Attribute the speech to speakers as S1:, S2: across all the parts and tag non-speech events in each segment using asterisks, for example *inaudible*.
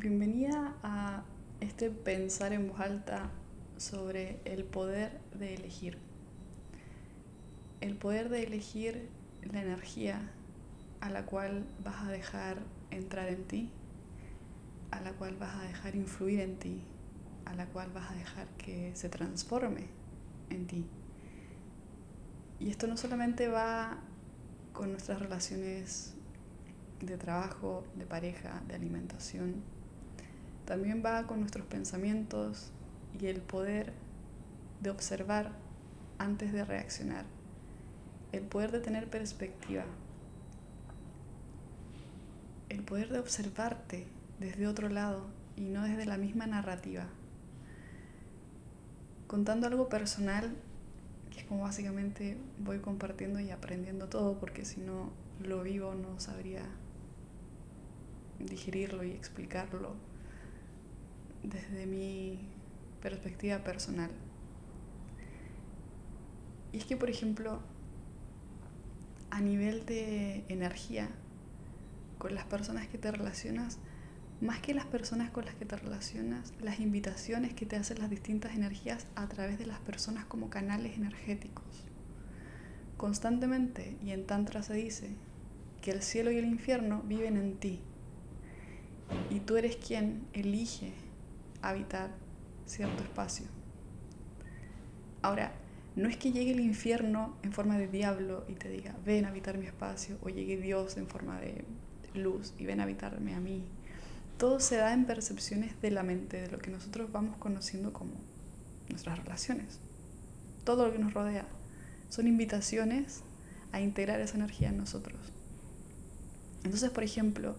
S1: Bienvenida a este pensar en voz alta sobre el poder de elegir. El poder de elegir la energía a la cual vas a dejar entrar en ti, a la cual vas a dejar influir en ti, a la cual vas a dejar que se transforme en ti. Y esto no solamente va con nuestras relaciones de trabajo, de pareja, de alimentación, también va con nuestros pensamientos y el poder de observar antes de reaccionar, el poder de tener perspectiva, el poder de observarte desde otro lado y no desde la misma narrativa. Contando algo personal, que es como básicamente voy compartiendo y aprendiendo todo, porque si no lo vivo no sabría digerirlo y explicarlo desde mi perspectiva personal. Y es que, por ejemplo, a nivel de energía, con las personas que te relacionas, más que las personas con las que te relacionas, las invitaciones que te hacen las distintas energías a través de las personas como canales energéticos. Constantemente y en Tantra se dice que el cielo y el infierno viven en ti. Y tú eres quien elige habitar cierto espacio. Ahora, no es que llegue el infierno en forma de diablo y te diga, ven a habitar mi espacio, o llegue Dios en forma de luz y ven a habitarme a mí. Todo se da en percepciones de la mente, de lo que nosotros vamos conociendo como nuestras relaciones. Todo lo que nos rodea son invitaciones a integrar esa energía en nosotros. Entonces, por ejemplo,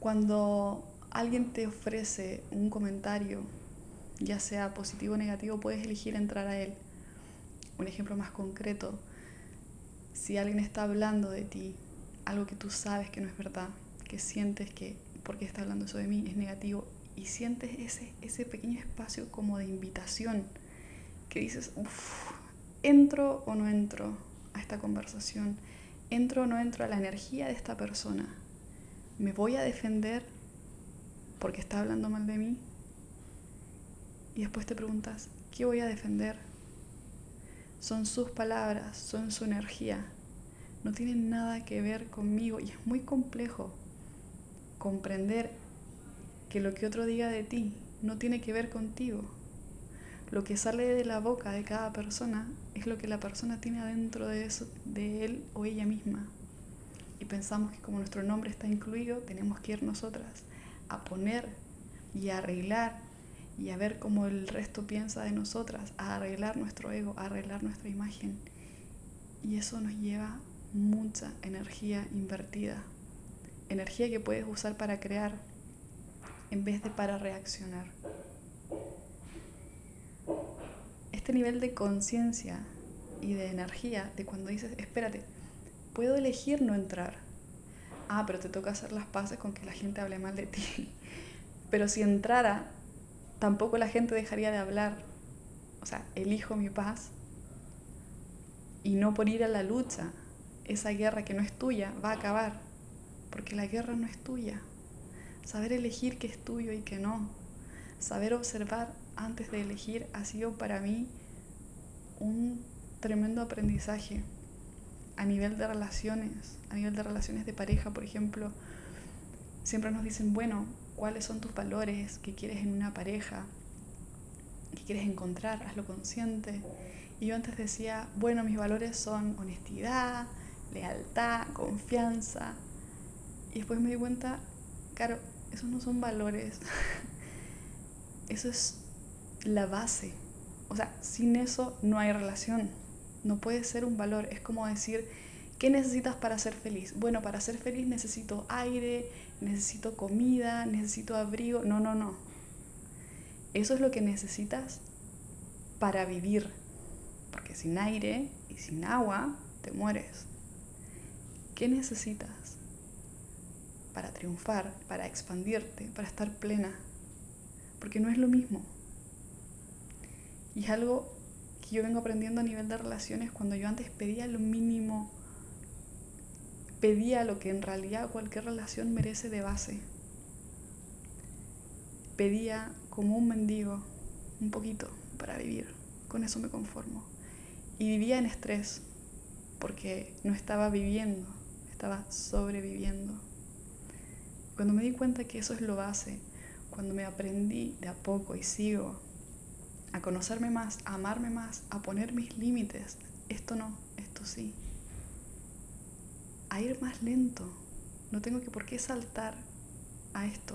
S1: cuando alguien te ofrece un comentario, ya sea positivo o negativo, puedes elegir entrar a él. Un ejemplo más concreto, si alguien está hablando de ti, algo que tú sabes que no es verdad, que sientes que porque está hablando eso de mí es negativo y sientes ese, ese pequeño espacio como de invitación que dices, uff, entro o no entro a esta conversación, entro o no entro a la energía de esta persona, me voy a defender porque está hablando mal de mí. Y después te preguntas, ¿qué voy a defender? Son sus palabras, son su energía. No tienen nada que ver conmigo y es muy complejo comprender que lo que otro diga de ti no tiene que ver contigo. Lo que sale de la boca de cada persona es lo que la persona tiene adentro de, eso, de él o ella misma. Y pensamos que como nuestro nombre está incluido, tenemos que ir nosotras a poner y a arreglar y a ver cómo el resto piensa de nosotras, a arreglar nuestro ego, a arreglar nuestra imagen. Y eso nos lleva mucha energía invertida, energía que puedes usar para crear en vez de para reaccionar. Este nivel de conciencia y de energía de cuando dices, espérate, puedo elegir no entrar, ah, pero te toca hacer las paces con que la gente hable mal de ti. *laughs* Pero si entrara, tampoco la gente dejaría de hablar. O sea, elijo mi paz y no por ir a la lucha. Esa guerra que no es tuya va a acabar, porque la guerra no es tuya. Saber elegir qué es tuyo y qué no. Saber observar antes de elegir ha sido para mí un tremendo aprendizaje a nivel de relaciones, a nivel de relaciones de pareja, por ejemplo, siempre nos dicen, bueno, ¿cuáles son tus valores que quieres en una pareja? ¿Qué quieres encontrar? Hazlo consciente. Y yo antes decía, bueno, mis valores son honestidad, lealtad, confianza. Y después me di cuenta, claro, esos no son valores. *laughs* eso es la base. O sea, sin eso no hay relación no puede ser un valor. Es como decir, ¿qué necesitas para ser feliz? Bueno, para ser feliz necesito aire, necesito comida, necesito abrigo. No, no, no. Eso es lo que necesitas para vivir. Porque sin aire y sin agua te mueres. ¿Qué necesitas para triunfar, para expandirte, para estar plena? Porque no es lo mismo. Y es algo que yo vengo aprendiendo a nivel de relaciones cuando yo antes pedía lo mínimo, pedía lo que en realidad cualquier relación merece de base. pedía como un mendigo un poquito para vivir. Con eso me conformo. Y vivía en estrés porque no estaba viviendo, estaba sobreviviendo. Cuando me di cuenta que eso es lo base, cuando me aprendí de a poco y sigo a conocerme más, a amarme más, a poner mis límites, esto no, esto sí, a ir más lento, no tengo que por qué saltar a esto,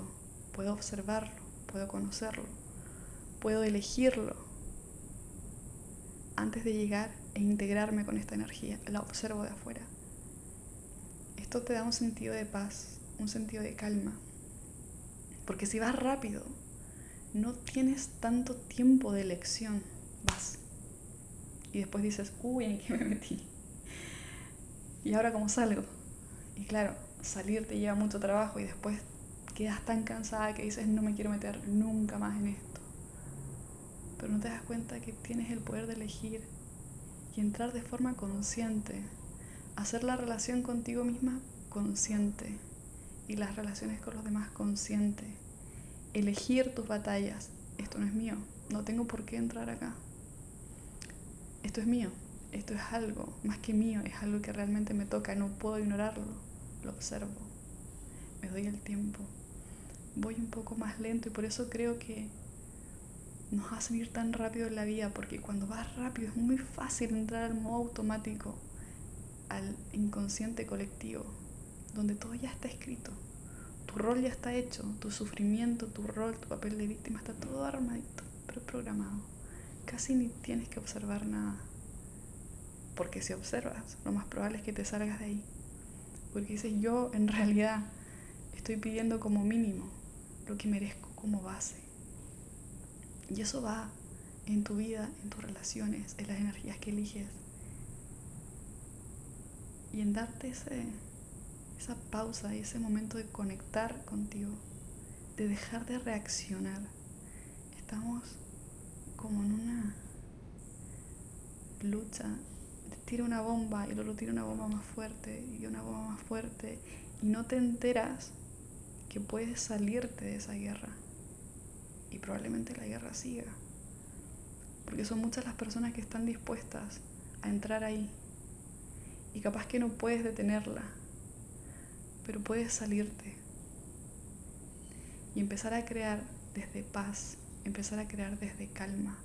S1: puedo observarlo, puedo conocerlo, puedo elegirlo antes de llegar e integrarme con esta energía, la observo de afuera. Esto te da un sentido de paz, un sentido de calma, porque si vas rápido, no tienes tanto tiempo de elección, vas. Y después dices, uy, ¿en qué me metí? ¿Y ahora cómo salgo? Y claro, salir te lleva mucho trabajo y después quedas tan cansada que dices, no me quiero meter nunca más en esto. Pero no te das cuenta que tienes el poder de elegir y entrar de forma consciente, hacer la relación contigo misma consciente y las relaciones con los demás consciente, elegir tus batallas. Esto no es mío, no tengo por qué entrar acá. Esto es mío, esto es algo más que mío, es algo que realmente me toca, no puedo ignorarlo, lo observo, me doy el tiempo, voy un poco más lento y por eso creo que nos hace ir tan rápido en la vida, porque cuando vas rápido es muy fácil entrar al modo automático, al inconsciente colectivo, donde todo ya está escrito. Tu rol ya está hecho, tu sufrimiento, tu rol, tu papel de víctima, está todo armadito, programado. Casi ni tienes que observar nada. Porque si observas, lo más probable es que te salgas de ahí. Porque dices, yo en realidad estoy pidiendo como mínimo lo que merezco como base. Y eso va en tu vida, en tus relaciones, en las energías que eliges. Y en darte ese, esa pausa y ese momento de conectar contigo, de dejar de reaccionar. Estamos como en una lucha. Tira una bomba y luego tira una bomba más fuerte y una bomba más fuerte y no te enteras que puedes salirte de esa guerra y probablemente la guerra siga. Porque son muchas las personas que están dispuestas a entrar ahí. Y capaz que no puedes detenerla, pero puedes salirte. Y empezar a crear desde paz, empezar a crear desde calma.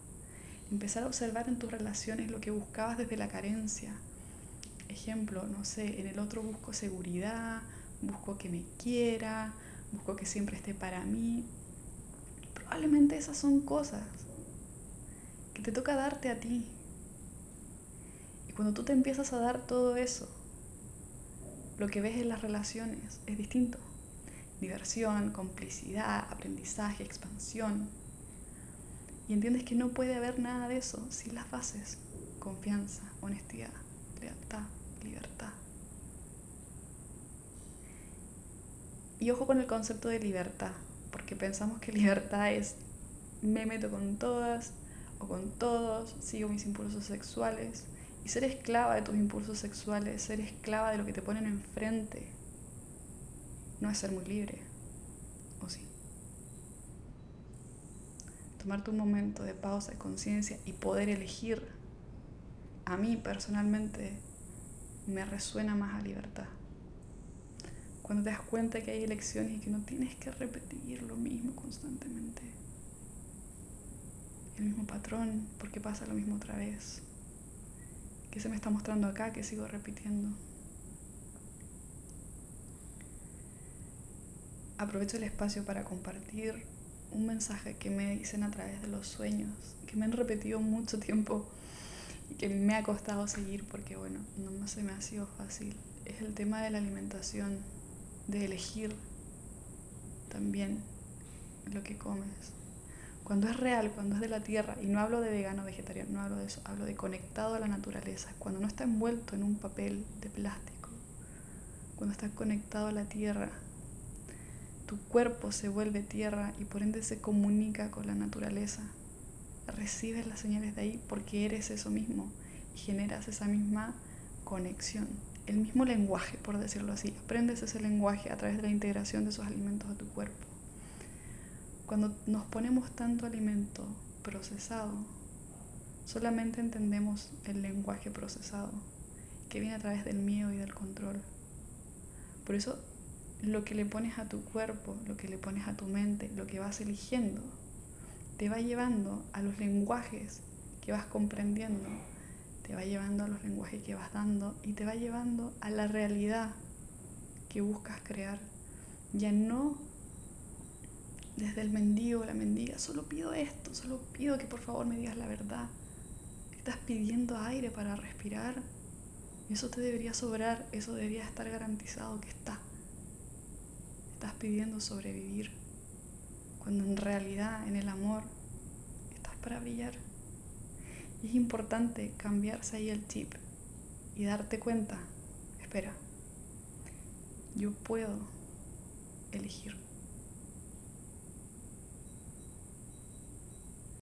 S1: Empezar a observar en tus relaciones lo que buscabas desde la carencia. Ejemplo, no sé, en el otro busco seguridad, busco que me quiera, busco que siempre esté para mí, Probablemente esas son cosas que te toca darte a ti. Y cuando tú te empiezas a dar todo eso, lo que ves en las relaciones es distinto. Diversión, complicidad, aprendizaje, expansión. Y entiendes que no puede haber nada de eso sin las bases. Confianza, honestidad, lealtad, libertad. Y ojo con el concepto de libertad porque pensamos que *laughs* libertad es me meto con todas o con todos, sigo mis impulsos sexuales. Y ser esclava de tus impulsos sexuales, ser esclava de lo que te ponen enfrente, no es ser muy libre. ¿O sí? Tomarte un momento de pausa, de conciencia y poder elegir, a mí personalmente me resuena más a libertad. Cuando te das cuenta que hay elecciones y que no tienes que repetir lo mismo constantemente. El mismo patrón, porque pasa lo mismo otra vez. ¿Qué se me está mostrando acá que sigo repitiendo? Aprovecho el espacio para compartir un mensaje que me dicen a través de los sueños, que me han repetido mucho tiempo y que me ha costado seguir porque, bueno, no se me ha sido fácil. Es el tema de la alimentación de elegir también lo que comes. Cuando es real, cuando es de la tierra, y no hablo de vegano vegetariano, no hablo de eso, hablo de conectado a la naturaleza, cuando no está envuelto en un papel de plástico, cuando está conectado a la tierra, tu cuerpo se vuelve tierra y por ende se comunica con la naturaleza. Recibes las señales de ahí porque eres eso mismo y generas esa misma conexión el mismo lenguaje, por decirlo así. Aprendes ese lenguaje a través de la integración de esos alimentos a tu cuerpo. Cuando nos ponemos tanto alimento procesado, solamente entendemos el lenguaje procesado, que viene a través del miedo y del control. Por eso lo que le pones a tu cuerpo, lo que le pones a tu mente, lo que vas eligiendo, te va llevando a los lenguajes que vas comprendiendo, te va llevando a los lenguajes que vas dando y te va llevando a la realidad que buscas crear. Ya no desde el mendigo, la mendiga, solo pido esto, solo pido que por favor me digas la verdad. Estás pidiendo aire para respirar. Eso te debería sobrar, eso debería estar garantizado que está. Estás pidiendo sobrevivir, cuando en realidad en el amor estás para brillar. Y es importante cambiarse ahí el chip y darte cuenta, espera, yo puedo elegir.